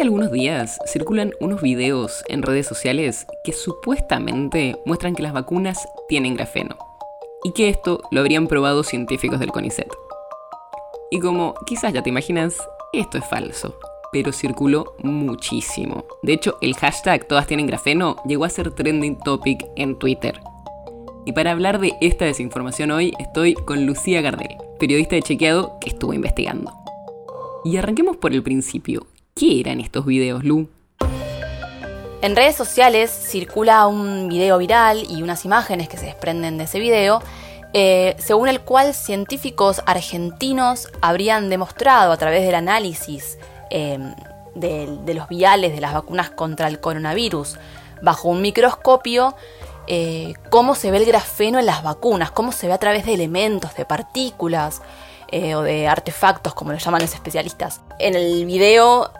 Hace algunos días circulan unos videos en redes sociales que supuestamente muestran que las vacunas tienen grafeno y que esto lo habrían probado científicos del CONICET. Y como quizás ya te imaginas, esto es falso, pero circuló muchísimo. De hecho, el hashtag todas tienen grafeno llegó a ser trending topic en Twitter. Y para hablar de esta desinformación hoy estoy con Lucía Gardel, periodista de Chequeado que estuvo investigando. Y arranquemos por el principio. ¿Qué eran estos videos, Lu? En redes sociales circula un video viral y unas imágenes que se desprenden de ese video, eh, según el cual científicos argentinos habrían demostrado a través del análisis em, de, los viales de las vacunas contra el coronavirus bajo un microscopio eh, cómo se ve el grafeno en las vacunas, cómo se ve a través de elementos, de partículas eh, o de artefactos, como lo llaman los especialistas. En el video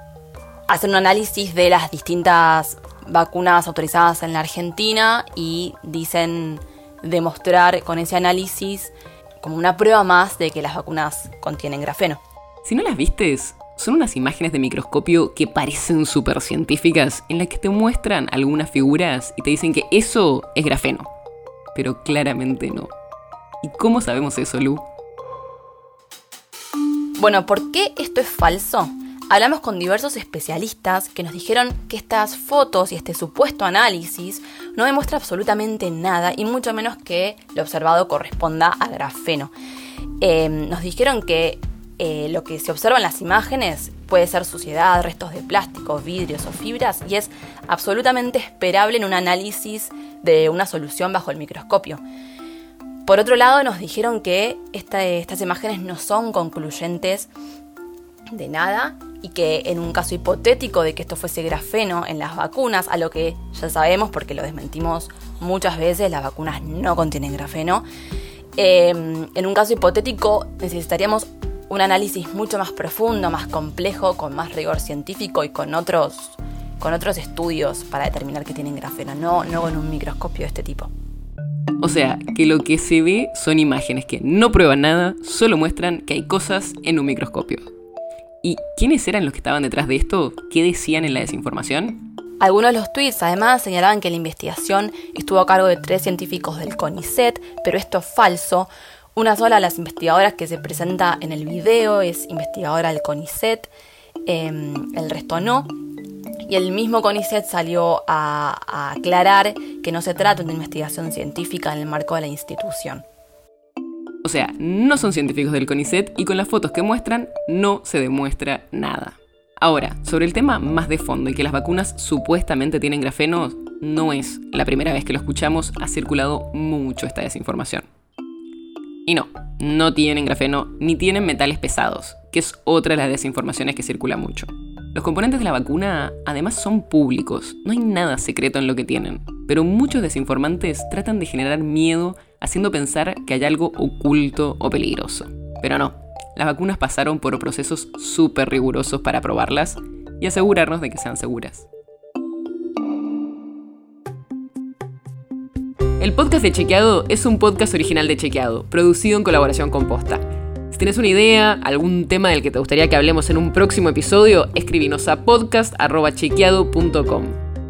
hacen un análisis de las distintas vacunas autorizadas en la Argentina y dicen demostrar con ese análisis como una prueba más de que las vacunas contienen grafeno. Si no las vistes, son unas imágenes de microscopio que parecen súper científicas en las que te muestran algunas figuras y te dicen que eso es grafeno. Pero claramente no. ¿Y cómo sabemos eso, Lu? Bueno, ¿por qué esto es falso? Hablamos con diversos especialistas que nos dijeron que estas fotos y este supuesto análisis no demuestra absolutamente nada y mucho menos que lo observado corresponda a grafeno. Em, nos dijeron que eh, lo que se observa en las imágenes puede ser suciedad, restos de plástico, vidrios o fibras y es absolutamente esperable en un análisis de una solución bajo el microscopio. Por otro lado, nos dijeron que estas imágenes no son concluyentes de nada y que en un caso hipotético de que esto fuese grafeno en las vacunas, a lo que ya sabemos porque lo desmentimos muchas veces, las vacunas no contienen grafeno, em, en un caso hipotético necesitaríamos un análisis mucho más profundo, más complejo, con más rigor científico y con otros, con otros estudios para determinar que tienen grafeno, no, no con un microscopio de este tipo. O sea, que lo que se ve son imágenes que no prueban nada, solo muestran que hay cosas en un microscopio. ¿Y quiénes eran los que estaban detrás de esto? ¿Qué decían en la desinformación? Algunos de los tweets además señalaban que la investigación estuvo a cargo de tres científicos del CONICET, pero esto es falso. Una sola de las investigadoras que se presenta en el video es investigadora del CONICET, em, el resto no. Y el mismo CONICET salió a, a aclarar que no se trata de una investigación científica en el marco de la institución. O sea, no son científicos del CONICET y con las fotos que muestran no se demuestra nada. Ahora, sobre el tema más de fondo y que las vacunas supuestamente tienen grafeno, no es la primera vez que lo escuchamos, ha circulado mucho esta desinformación. Y no, no tienen grafeno ni tienen metales pesados, que es otra de las desinformaciones que circula mucho. Los componentes de la vacuna además son públicos, no hay nada secreto en lo que tienen, pero muchos desinformantes tratan de generar miedo haciendo pensar que hay algo oculto o peligroso. Pero no, las vacunas pasaron por procesos súper rigurosos para probarlas y asegurarnos de que sean seguras. El podcast de Chequeado es un podcast original de Chequeado, producido en colaboración con Posta. Si tienes una idea, algún tema del que te gustaría que hablemos en un próximo episodio, escríbenos a podcast.chequeado.com.